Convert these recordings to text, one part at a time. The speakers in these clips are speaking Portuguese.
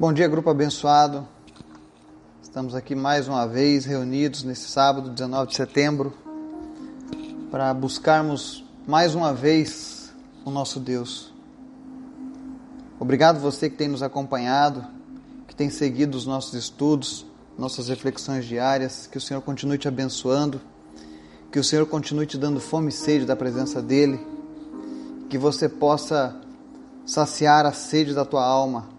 Bom dia, grupo abençoado. Estamos aqui mais uma vez reunidos nesse sábado, 19 de setembro, para buscarmos mais uma vez o nosso Deus. Obrigado você que tem nos acompanhado, que tem seguido os nossos estudos, nossas reflexões diárias. Que o Senhor continue te abençoando, que o Senhor continue te dando fome e sede da presença dEle, que você possa saciar a sede da tua alma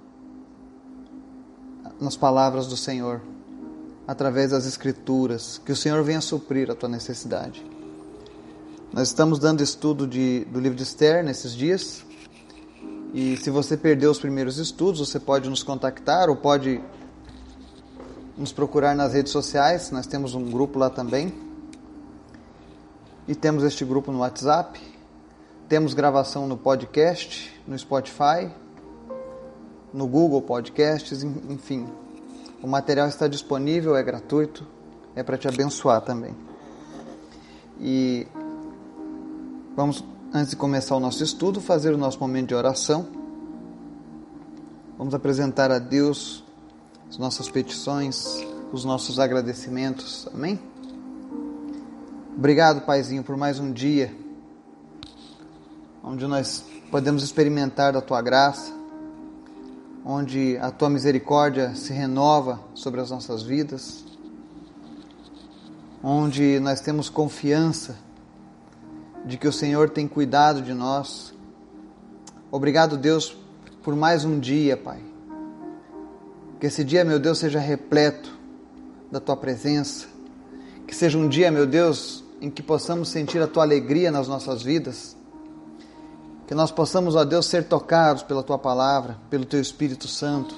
nas palavras do Senhor, através das Escrituras, que o Senhor venha suprir a tua necessidade. Nós estamos dando estudo de, do livro de Esther nesses dias, e se você perdeu os primeiros estudos, você pode nos contactar ou pode nos procurar nas redes sociais, nós temos um grupo lá também. E temos este grupo no WhatsApp. Temos gravação no podcast, no Spotify, no Google Podcasts, enfim. O material está disponível, é gratuito, é para te abençoar também. E vamos, antes de começar o nosso estudo, fazer o nosso momento de oração. Vamos apresentar a Deus as nossas petições, os nossos agradecimentos. Amém? Obrigado, Paizinho, por mais um dia onde nós podemos experimentar da tua graça onde a tua misericórdia se renova sobre as nossas vidas, onde nós temos confiança de que o Senhor tem cuidado de nós. Obrigado, Deus, por mais um dia, Pai. Que esse dia, meu Deus, seja repleto da tua presença. Que seja um dia, meu Deus, em que possamos sentir a tua alegria nas nossas vidas que nós possamos, ó Deus, ser tocados pela tua palavra, pelo teu Espírito Santo.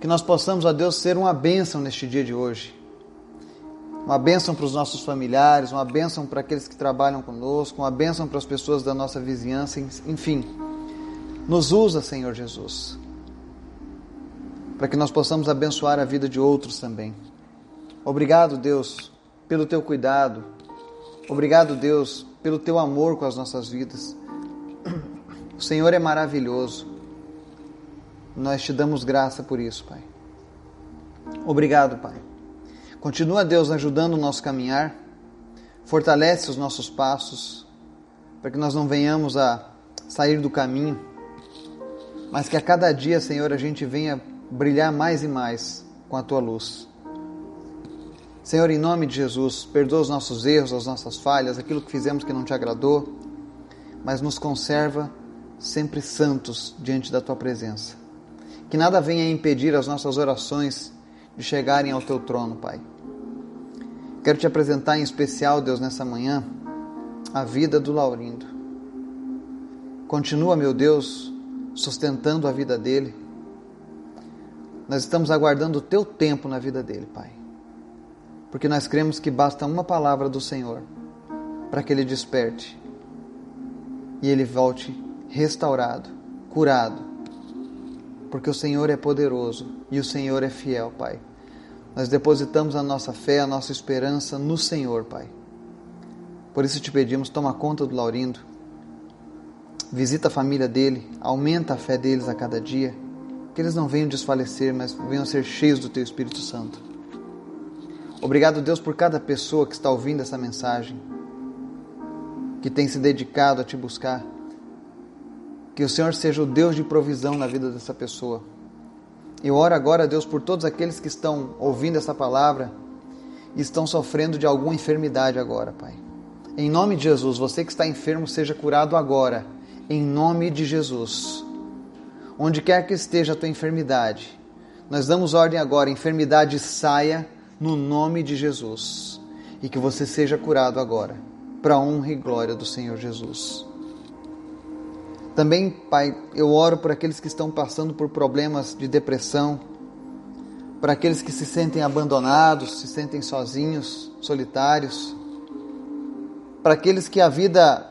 Que nós possamos, ó Deus, ser uma bênção neste dia de hoje. Uma bênção para os nossos familiares, uma bênção para aqueles que trabalham conosco, uma bênção para as pessoas da nossa vizinhança, enfim. Nos usa, Senhor Jesus, para que nós possamos abençoar a vida de outros também. Obrigado, Deus, pelo teu cuidado. Obrigado, Deus, pelo teu amor com as nossas vidas. O Senhor é maravilhoso. Nós te damos graça por isso, Pai. Obrigado, Pai. Continua, Deus, ajudando o nosso caminhar. Fortalece os nossos passos, para que nós não venhamos a sair do caminho, mas que a cada dia, Senhor, a gente venha brilhar mais e mais com a tua luz. Senhor, em nome de Jesus, perdoa os nossos erros, as nossas falhas, aquilo que fizemos que não te agradou, mas nos conserva sempre santos diante da tua presença. Que nada venha impedir as nossas orações de chegarem ao teu trono, Pai. Quero te apresentar em especial, Deus, nessa manhã, a vida do Laurindo. Continua, meu Deus, sustentando a vida dele. Nós estamos aguardando o teu tempo na vida dele, Pai. Porque nós cremos que basta uma palavra do Senhor para que ele desperte e ele volte restaurado, curado, porque o Senhor é poderoso e o Senhor é fiel, Pai. Nós depositamos a nossa fé, a nossa esperança no Senhor, Pai. Por isso te pedimos, toma conta do Laurindo, visita a família dele, aumenta a fé deles a cada dia, que eles não venham desfalecer, mas venham ser cheios do Teu Espírito Santo. Obrigado, Deus, por cada pessoa que está ouvindo essa mensagem, que tem se dedicado a Te buscar. Que o Senhor seja o Deus de provisão na vida dessa pessoa. Eu oro agora, Deus, por todos aqueles que estão ouvindo essa palavra e estão sofrendo de alguma enfermidade agora, Pai. Em nome de Jesus, você que está enfermo, seja curado agora. Em nome de Jesus. Onde quer que esteja a tua enfermidade, nós damos ordem agora: enfermidade saia no nome de Jesus. E que você seja curado agora, para a honra e glória do Senhor Jesus. Também, Pai, eu oro por aqueles que estão passando por problemas de depressão, para aqueles que se sentem abandonados, se sentem sozinhos, solitários, para aqueles que a vida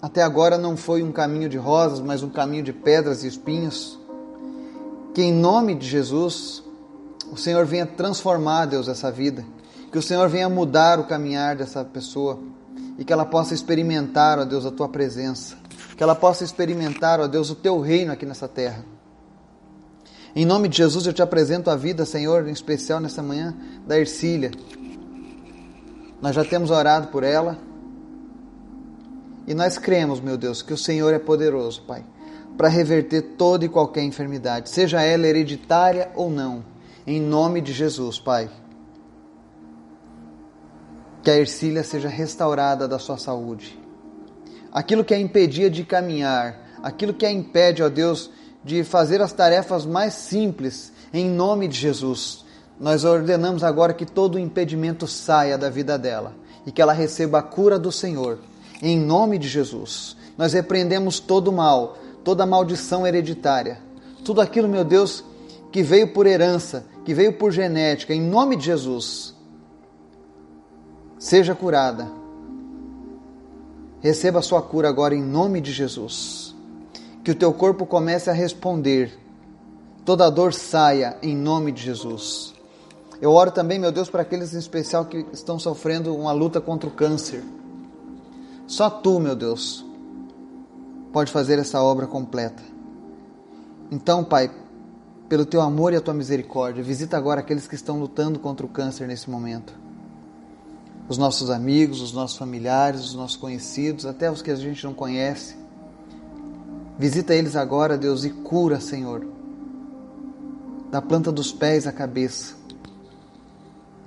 até agora não foi um caminho de rosas, mas um caminho de pedras e espinhos. Que em nome de Jesus, o Senhor venha transformar, Deus, essa vida. Que o Senhor venha mudar o caminhar dessa pessoa e que ela possa experimentar, ó Deus, a tua presença que ela possa experimentar, ó Deus, o teu reino aqui nessa terra. Em nome de Jesus, eu te apresento a vida, Senhor, em especial nessa manhã, da Ercília. Nós já temos orado por ela. E nós cremos, meu Deus, que o Senhor é poderoso, Pai, para reverter toda e qualquer enfermidade, seja ela hereditária ou não. Em nome de Jesus, Pai. Que a Ercília seja restaurada da sua saúde. Aquilo que a impedia de caminhar, aquilo que a impede, ó Deus, de fazer as tarefas mais simples, em nome de Jesus. Nós ordenamos agora que todo impedimento saia da vida dela e que ela receba a cura do Senhor, em nome de Jesus. Nós repreendemos todo mal, toda maldição hereditária, tudo aquilo, meu Deus, que veio por herança, que veio por genética, em nome de Jesus. Seja curada. Receba a sua cura agora em nome de Jesus que o teu corpo comece a responder. Toda dor saia em nome de Jesus. Eu oro também, meu Deus, para aqueles em especial que estão sofrendo uma luta contra o câncer. Só tu, meu Deus, pode fazer essa obra completa. Então, Pai, pelo teu amor e a tua misericórdia, visita agora aqueles que estão lutando contra o câncer nesse momento. Os nossos amigos, os nossos familiares, os nossos conhecidos, até os que a gente não conhece. Visita eles agora, Deus, e cura, Senhor, da planta dos pés à cabeça.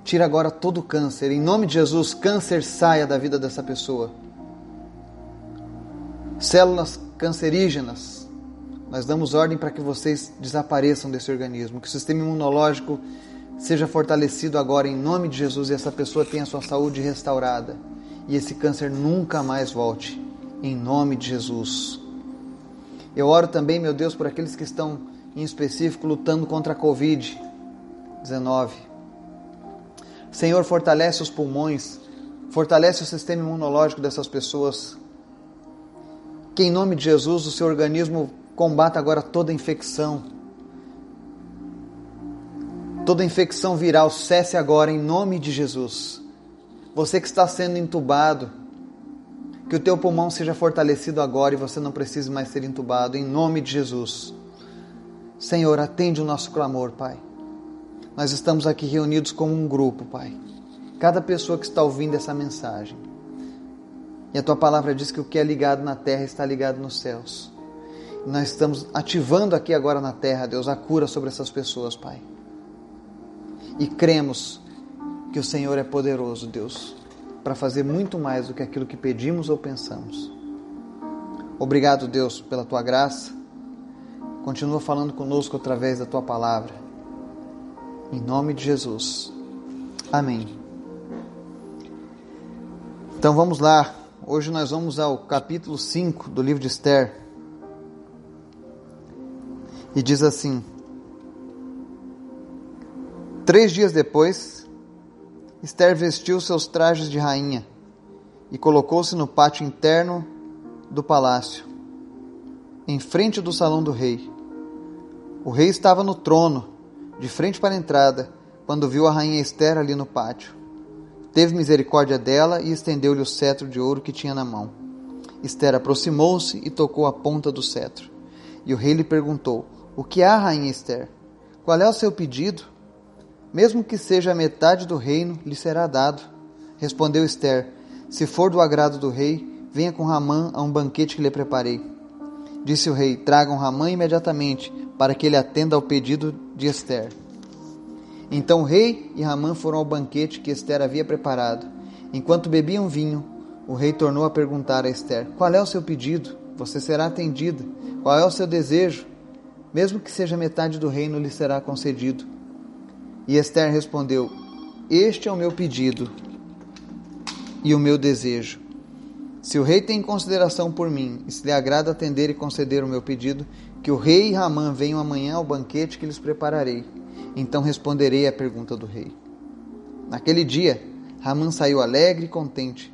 Tira agora todo o câncer. Em nome de Jesus, câncer saia da vida dessa pessoa. Células cancerígenas, nós damos ordem para que vocês desapareçam desse organismo, que o sistema imunológico seja fortalecido agora em nome de Jesus e essa pessoa tenha sua saúde restaurada e esse câncer nunca mais volte. Em nome de Jesus. Eu oro também, meu Deus, por aqueles que estão em específico lutando contra a Covid-19. Senhor, fortalece os pulmões, fortalece o sistema imunológico dessas pessoas. Que em nome de Jesus o seu organismo combata agora toda infecção. Toda infecção viral cesse agora em nome de Jesus. Você que está sendo entubado, que o teu pulmão seja fortalecido agora e você não precise mais ser entubado, em nome de Jesus. Senhor, atende o nosso clamor, Pai. Nós estamos aqui reunidos como um grupo, Pai. Cada pessoa que está ouvindo essa mensagem. E a tua palavra diz que o que é ligado na terra está ligado nos céus. Nós estamos ativando aqui agora na terra, Deus, a cura sobre essas pessoas, Pai. E cremos que o Senhor é poderoso, Deus, para fazer muito mais do que aquilo que pedimos ou pensamos. Obrigado, Deus, pela tua graça. Continua falando conosco através da tua palavra. Em nome de Jesus. Amém. Então vamos lá. Hoje nós vamos ao capítulo 5 do livro de Esther. E diz assim: Três dias depois, Esther vestiu seus trajes de rainha e colocou-se no pátio interno do palácio, em frente do salão do rei. O rei estava no trono, de frente para a entrada, quando viu a rainha Esther ali no pátio. Teve misericórdia dela e estendeu-lhe o cetro de ouro que tinha na mão. Esther aproximou-se e tocou a ponta do cetro. E o rei lhe perguntou: O que há, rainha Esther? Qual é o seu pedido? Mesmo que seja a metade do reino, lhe será dado. Respondeu Esther: Se for do agrado do rei, venha com Ramã a um banquete que lhe preparei. Disse o rei: Tragam Ramã imediatamente, para que ele atenda ao pedido de Esther. Então o rei e Ramã foram ao banquete que Esther havia preparado. Enquanto bebiam vinho, o rei tornou a perguntar a Esther: Qual é o seu pedido? Você será atendida. Qual é o seu desejo? Mesmo que seja metade do reino, lhe será concedido. E Esther respondeu: Este é o meu pedido e o meu desejo. Se o rei tem consideração por mim, e se lhe agrada atender e conceder o meu pedido, que o rei e Ramã venham amanhã ao banquete que lhes prepararei. Então responderei à pergunta do rei. Naquele dia, Ramã saiu alegre e contente,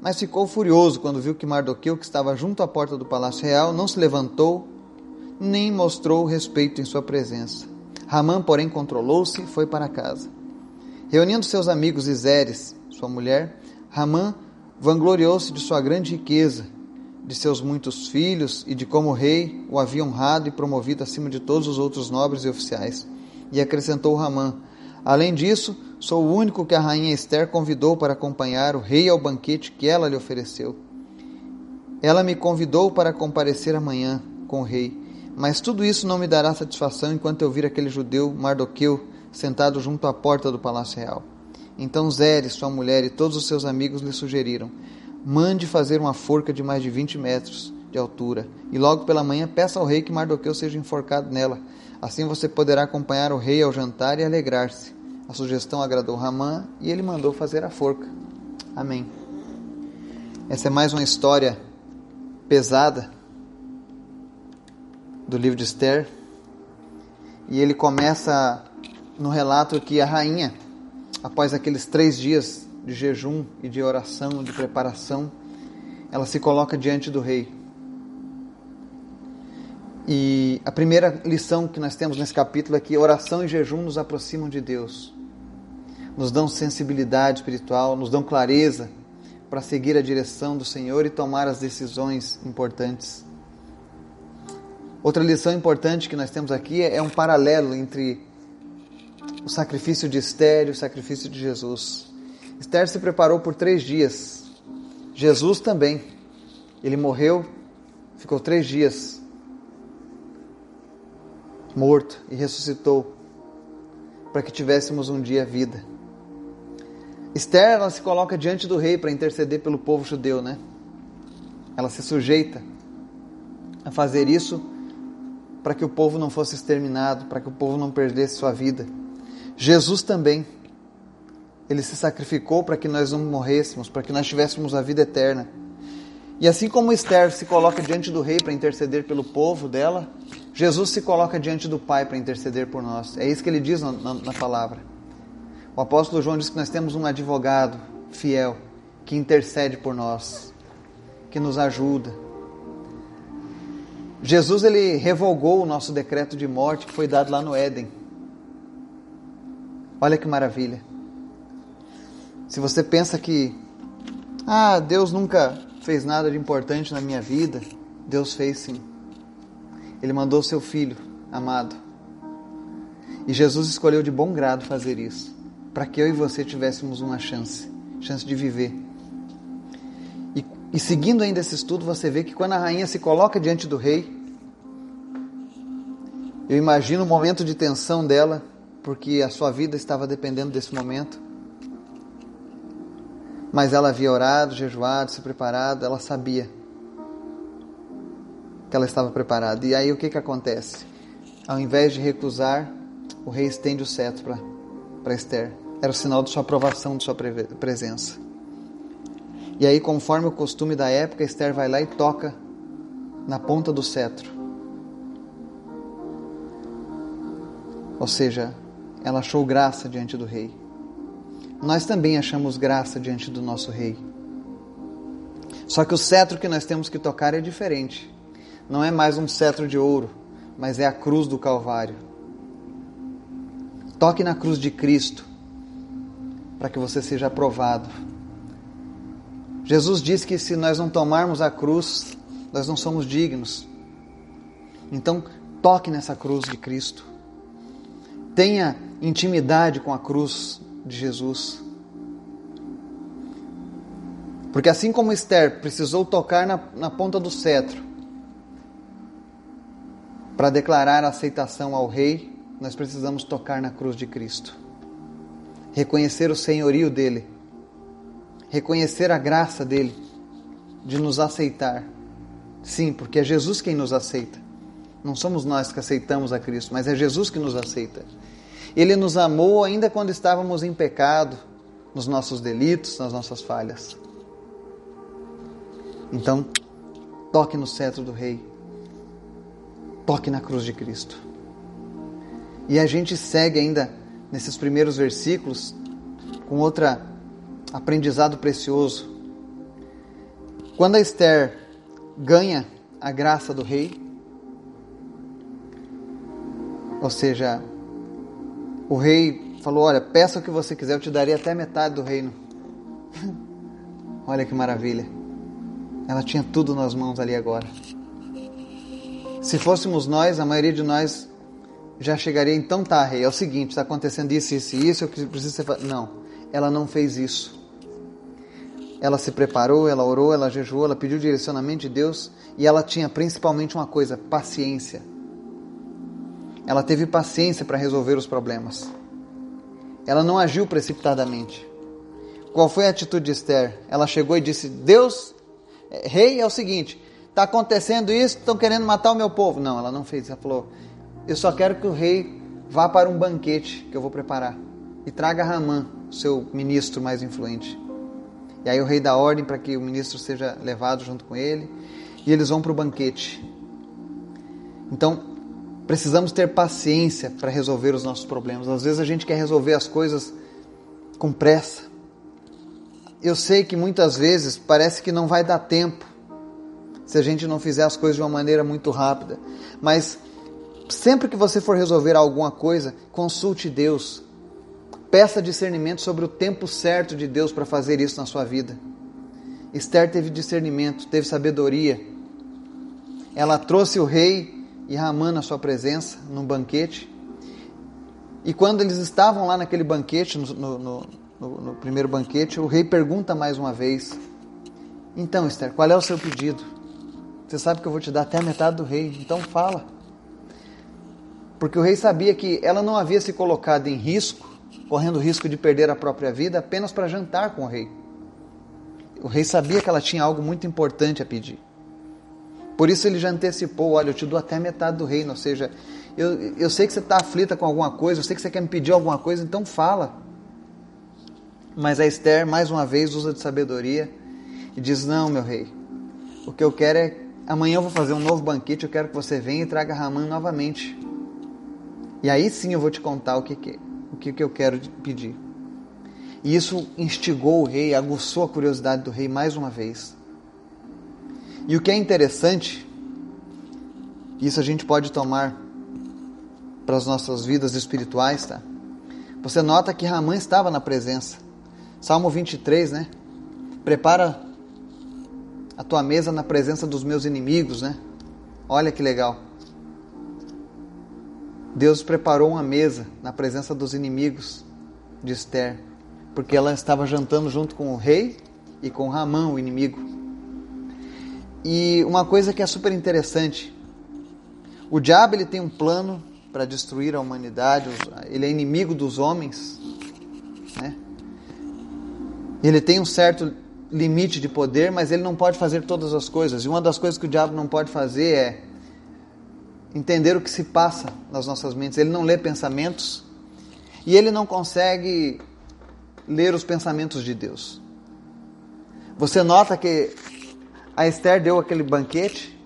mas ficou furioso quando viu que Mardoqueu, que estava junto à porta do palácio real, não se levantou nem mostrou respeito em sua presença. Ramã, porém, controlou-se e foi para casa. Reunindo seus amigos e Zeres, sua mulher, Ramã vangloriou-se de sua grande riqueza, de seus muitos filhos e de como o rei o havia honrado e promovido acima de todos os outros nobres e oficiais. E acrescentou Ramã: Além disso, sou o único que a rainha Esther convidou para acompanhar o rei ao banquete que ela lhe ofereceu. Ela me convidou para comparecer amanhã com o rei, mas tudo isso não me dará satisfação enquanto eu vir aquele judeu Mardoqueu sentado junto à porta do palácio real. Então Zeres, sua mulher e todos os seus amigos lhe sugeriram: mande fazer uma forca de mais de 20 metros de altura, e logo pela manhã peça ao rei que Mardoqueu seja enforcado nela. Assim você poderá acompanhar o rei ao jantar e alegrar-se. A sugestão agradou Ramã e ele mandou fazer a forca. Amém. Essa é mais uma história pesada do livro de Esther. E ele começa no relato que a rainha, após aqueles três dias de jejum e de oração, de preparação, ela se coloca diante do rei. E a primeira lição que nós temos nesse capítulo é que oração e jejum nos aproximam de Deus, nos dão sensibilidade espiritual, nos dão clareza para seguir a direção do Senhor e tomar as decisões importantes. Outra lição importante que nós temos aqui é um paralelo entre o sacrifício de Esther e o sacrifício de Jesus. Esther se preparou por três dias. Jesus também. Ele morreu, ficou três dias morto e ressuscitou para que tivéssemos um dia vida. Esther ela se coloca diante do rei para interceder pelo povo judeu, né? Ela se sujeita a fazer isso para que o povo não fosse exterminado, para que o povo não perdesse sua vida. Jesus também ele se sacrificou para que nós não morrêssemos, para que nós tivéssemos a vida eterna. E assim como Esther se coloca diante do rei para interceder pelo povo dela, Jesus se coloca diante do Pai para interceder por nós. É isso que ele diz na, na, na palavra. O apóstolo João diz que nós temos um advogado fiel que intercede por nós, que nos ajuda. Jesus ele revogou o nosso decreto de morte que foi dado lá no Éden. Olha que maravilha. Se você pensa que, ah, Deus nunca fez nada de importante na minha vida, Deus fez sim. Ele mandou seu filho amado. E Jesus escolheu de bom grado fazer isso, para que eu e você tivéssemos uma chance, chance de viver. E, seguindo ainda esse estudo, você vê que quando a rainha se coloca diante do rei, eu imagino o momento de tensão dela, porque a sua vida estava dependendo desse momento mas ela havia orado, jejuado, se preparado, ela sabia que ela estava preparada. E aí o que, que acontece? Ao invés de recusar, o rei estende o cetro para Esther. Era o sinal de sua aprovação, de sua presença. E aí, conforme o costume da época, Esther vai lá e toca na ponta do cetro. Ou seja, ela achou graça diante do rei nós também achamos graça diante do nosso Rei. Só que o cetro que nós temos que tocar é diferente. Não é mais um cetro de ouro, mas é a cruz do Calvário. Toque na cruz de Cristo, para que você seja aprovado. Jesus disse que se nós não tomarmos a cruz, nós não somos dignos. Então, toque nessa cruz de Cristo. Tenha intimidade com a cruz de Jesus. Porque assim como Esther precisou tocar na, na ponta do cetro para declarar a aceitação ao rei, nós precisamos tocar na cruz de Cristo. Reconhecer o senhorio dele. Reconhecer a graça dele de nos aceitar. Sim, porque é Jesus quem nos aceita. Não somos nós que aceitamos a Cristo, mas é Jesus que nos aceita. Ele nos amou ainda quando estávamos em pecado, nos nossos delitos, nas nossas falhas. Então, toque no cetro do Rei, toque na cruz de Cristo. E a gente segue ainda nesses primeiros versículos com outro aprendizado precioso. Quando a Esther ganha a graça do rei, ou seja, o rei falou: Olha, peça o que você quiser, eu te daria até metade do reino. Olha que maravilha. Ela tinha tudo nas mãos ali agora. Se fôssemos nós, a maioria de nós já chegaria, então tá, rei, é o seguinte, está acontecendo isso, isso e isso, eu preciso ser... Não, ela não fez isso. Ela se preparou, ela orou, ela jejuou, ela pediu direcionamento de Deus e ela tinha principalmente uma coisa, paciência. Ela teve paciência para resolver os problemas. Ela não agiu precipitadamente. Qual foi a atitude de Esther? Ela chegou e disse: Deus, é, rei, é o seguinte, está acontecendo isso, estão querendo matar o meu povo. Não, ela não fez. Ela falou: Eu só quero que o rei vá para um banquete que eu vou preparar e traga Ramã, seu ministro mais influente. E aí o rei dá ordem para que o ministro seja levado junto com ele e eles vão para o banquete. Então, precisamos ter paciência para resolver os nossos problemas. Às vezes a gente quer resolver as coisas com pressa. Eu sei que muitas vezes parece que não vai dar tempo se a gente não fizer as coisas de uma maneira muito rápida. Mas sempre que você for resolver alguma coisa, consulte Deus. Peça discernimento sobre o tempo certo de Deus para fazer isso na sua vida. Esther teve discernimento, teve sabedoria. Ela trouxe o rei e Ramã na sua presença, num banquete. E quando eles estavam lá naquele banquete, no, no, no, no primeiro banquete, o rei pergunta mais uma vez: Então, Esther, qual é o seu pedido? Você sabe que eu vou te dar até a metade do rei, então fala. Porque o rei sabia que ela não havia se colocado em risco correndo o risco de perder a própria vida apenas para jantar com o rei. O rei sabia que ela tinha algo muito importante a pedir. Por isso ele já antecipou: olha, eu te dou até metade do reino. Ou seja, eu, eu sei que você está aflita com alguma coisa, eu sei que você quer me pedir alguma coisa, então fala. Mas a Esther, mais uma vez, usa de sabedoria e diz: Não, meu rei, o que eu quero é. Amanhã eu vou fazer um novo banquete, eu quero que você venha e traga Ramã novamente. E aí sim eu vou te contar o que, que é o que, que eu quero pedir. E isso instigou o rei, aguçou a curiosidade do rei mais uma vez. E o que é interessante, isso a gente pode tomar para as nossas vidas espirituais, tá? Você nota que Ramã estava na presença. Salmo 23, né? Prepara a tua mesa na presença dos meus inimigos, né? Olha que legal. Deus preparou uma mesa na presença dos inimigos de Esther, porque ela estava jantando junto com o rei e com Ramã, o inimigo. E uma coisa que é super interessante, o diabo ele tem um plano para destruir a humanidade, ele é inimigo dos homens, né? Ele tem um certo limite de poder, mas ele não pode fazer todas as coisas. E uma das coisas que o diabo não pode fazer é entender o que se passa nas nossas mentes. Ele não lê pensamentos e ele não consegue ler os pensamentos de Deus. Você nota que a Esther deu aquele banquete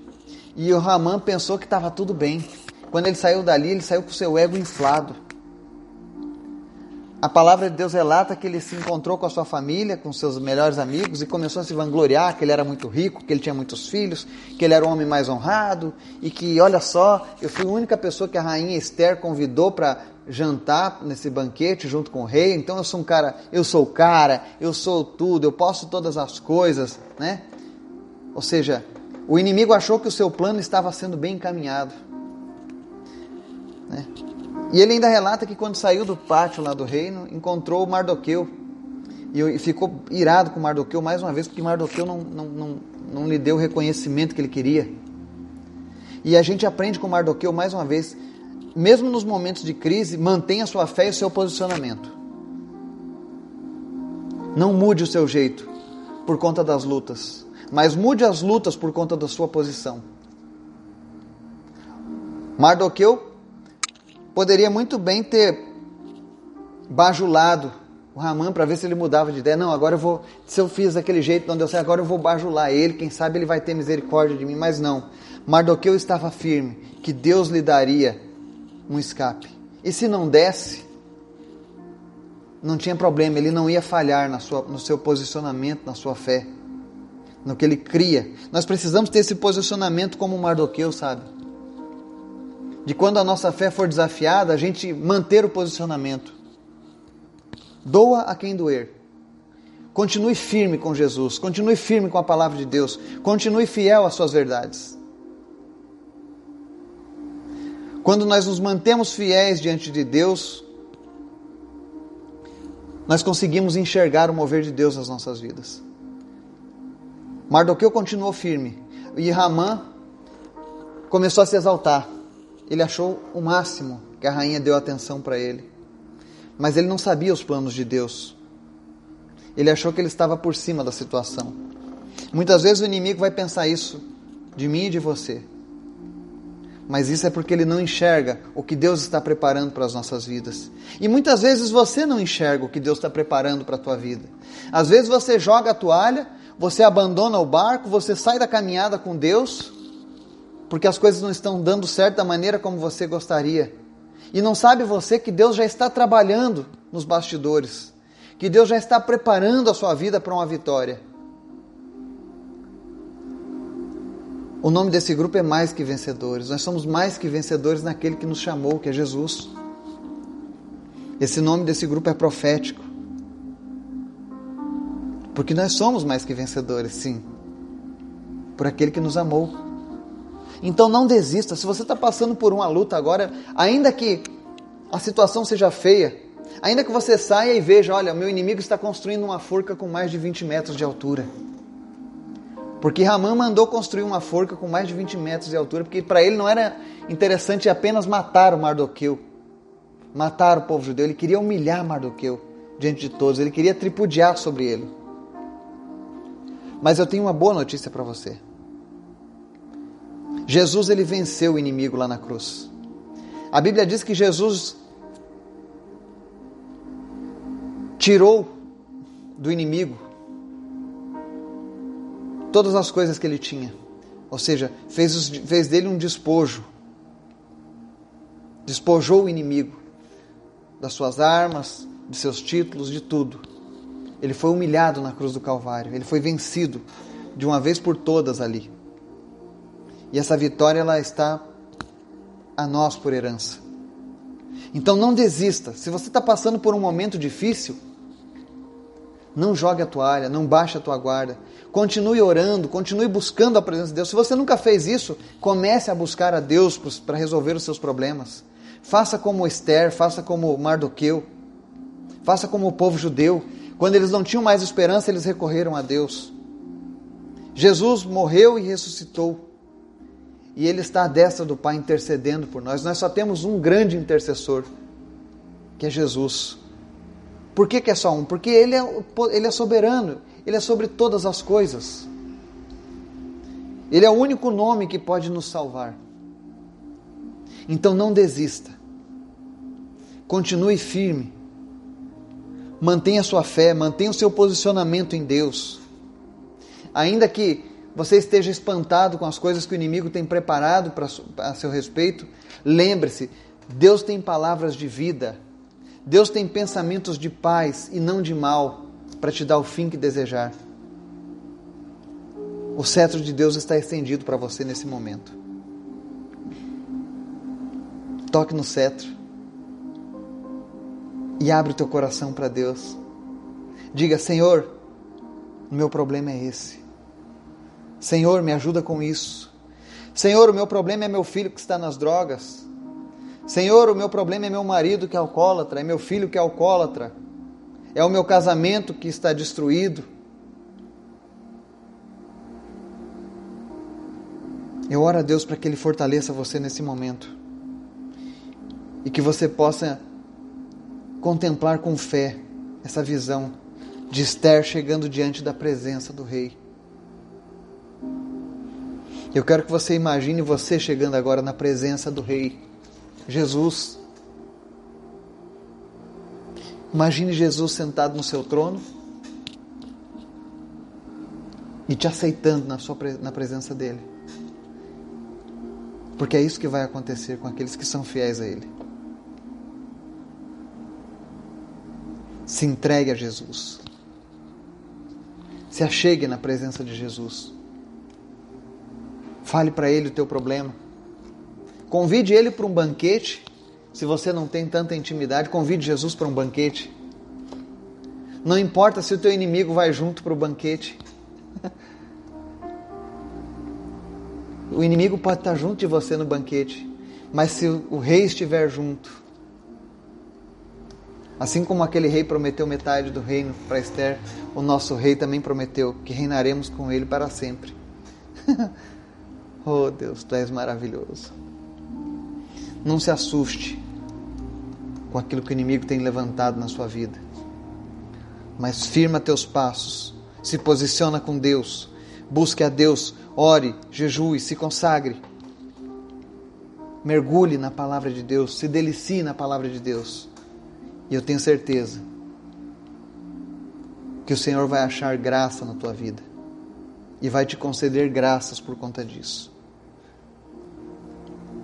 e o Ramã pensou que estava tudo bem. Quando ele saiu dali, ele saiu com seu ego inflado. A palavra de Deus relata que ele se encontrou com a sua família, com seus melhores amigos e começou a se vangloriar que ele era muito rico, que ele tinha muitos filhos, que ele era o homem mais honrado e que, olha só, eu fui a única pessoa que a rainha Esther convidou para jantar nesse banquete junto com o rei. Então eu sou um cara, eu sou o cara, eu sou tudo, eu posso todas as coisas, né? Ou seja, o inimigo achou que o seu plano estava sendo bem encaminhado, né? E ele ainda relata que quando saiu do pátio lá do reino, encontrou Mardoqueu. E ficou irado com Mardoqueu mais uma vez, porque Mardoqueu não, não, não, não lhe deu o reconhecimento que ele queria. E a gente aprende com Mardoqueu mais uma vez, mesmo nos momentos de crise, mantenha sua fé e o seu posicionamento. Não mude o seu jeito por conta das lutas, mas mude as lutas por conta da sua posição. Mardoqueu poderia muito bem ter bajulado o Ramã para ver se ele mudava de ideia. Não, agora eu vou, se eu fiz daquele jeito, não deu certo, agora eu vou bajular ele, quem sabe ele vai ter misericórdia de mim, mas não. Mardoqueu estava firme que Deus lhe daria um escape. E se não desse, não tinha problema, ele não ia falhar na sua, no seu posicionamento, na sua fé, no que ele cria. Nós precisamos ter esse posicionamento como Mardoqueu, sabe? De quando a nossa fé for desafiada, a gente manter o posicionamento. Doa a quem doer. Continue firme com Jesus, continue firme com a palavra de Deus, continue fiel às suas verdades. Quando nós nos mantemos fiéis diante de Deus, nós conseguimos enxergar o mover de Deus nas nossas vidas. Mardoqueu continuou firme e Ramã começou a se exaltar. Ele achou o máximo que a rainha deu atenção para ele. Mas ele não sabia os planos de Deus. Ele achou que ele estava por cima da situação. Muitas vezes o inimigo vai pensar isso de mim e de você. Mas isso é porque ele não enxerga o que Deus está preparando para as nossas vidas. E muitas vezes você não enxerga o que Deus está preparando para a tua vida. Às vezes você joga a toalha, você abandona o barco, você sai da caminhada com Deus, porque as coisas não estão dando certo da maneira como você gostaria. E não sabe você que Deus já está trabalhando nos bastidores, que Deus já está preparando a sua vida para uma vitória. O nome desse grupo é Mais que Vencedores. Nós somos mais que vencedores naquele que nos chamou, que é Jesus. Esse nome desse grupo é profético. Porque nós somos mais que vencedores, sim, por aquele que nos amou. Então não desista. Se você está passando por uma luta agora, ainda que a situação seja feia, ainda que você saia e veja, olha, meu inimigo está construindo uma forca com mais de 20 metros de altura. Porque Ramã mandou construir uma forca com mais de 20 metros de altura, porque para ele não era interessante apenas matar o Mardoqueu, matar o povo judeu, ele queria humilhar Mardoqueu diante de todos, ele queria tripudiar sobre ele. Mas eu tenho uma boa notícia para você. Jesus ele venceu o inimigo lá na cruz. A Bíblia diz que Jesus tirou do inimigo todas as coisas que ele tinha. Ou seja, fez, fez dele um despojo. Despojou o inimigo das suas armas, de seus títulos, de tudo. Ele foi humilhado na cruz do Calvário. Ele foi vencido de uma vez por todas ali. E essa vitória ela está a nós por herança. Então não desista. Se você está passando por um momento difícil, não jogue a toalha, não baixe a tua guarda. Continue orando, continue buscando a presença de Deus. Se você nunca fez isso, comece a buscar a Deus para resolver os seus problemas. Faça como Esther, faça como Mardoqueu, faça como o povo judeu. Quando eles não tinham mais esperança, eles recorreram a Deus. Jesus morreu e ressuscitou e Ele está à destra do Pai intercedendo por nós. Nós só temos um grande intercessor, que é Jesus. Por que, que é só um? Porque ele é, ele é soberano, Ele é sobre todas as coisas. Ele é o único nome que pode nos salvar. Então não desista. Continue firme. Mantenha sua fé, mantenha o seu posicionamento em Deus. Ainda que você esteja espantado com as coisas que o inimigo tem preparado para a seu respeito, lembre-se: Deus tem palavras de vida, Deus tem pensamentos de paz e não de mal para te dar o fim que desejar. O cetro de Deus está estendido para você nesse momento. Toque no cetro e abre o teu coração para Deus. Diga: Senhor, o meu problema é esse. Senhor, me ajuda com isso. Senhor, o meu problema é meu filho que está nas drogas. Senhor, o meu problema é meu marido que é alcoólatra, é meu filho que é alcoólatra. É o meu casamento que está destruído. Eu oro a Deus para que Ele fortaleça você nesse momento. E que você possa contemplar com fé essa visão de Esther chegando diante da presença do Rei. Eu quero que você imagine você chegando agora na presença do Rei Jesus. Imagine Jesus sentado no seu trono e te aceitando na, sua, na presença dele. Porque é isso que vai acontecer com aqueles que são fiéis a Ele. Se entregue a Jesus. Se achegue na presença de Jesus. Fale para ele o teu problema. Convide ele para um banquete. Se você não tem tanta intimidade, convide Jesus para um banquete. Não importa se o teu inimigo vai junto para o banquete. O inimigo pode estar junto de você no banquete, mas se o rei estiver junto, assim como aquele rei prometeu metade do reino para Esther, o nosso rei também prometeu que reinaremos com ele para sempre. oh Deus, tu és maravilhoso. Não se assuste com aquilo que o inimigo tem levantado na sua vida, mas firma teus passos, se posiciona com Deus, busque a Deus ore, jejue, se consagre. Mergulhe na palavra de Deus, se delicie na palavra de Deus. E eu tenho certeza que o Senhor vai achar graça na tua vida e vai te conceder graças por conta disso.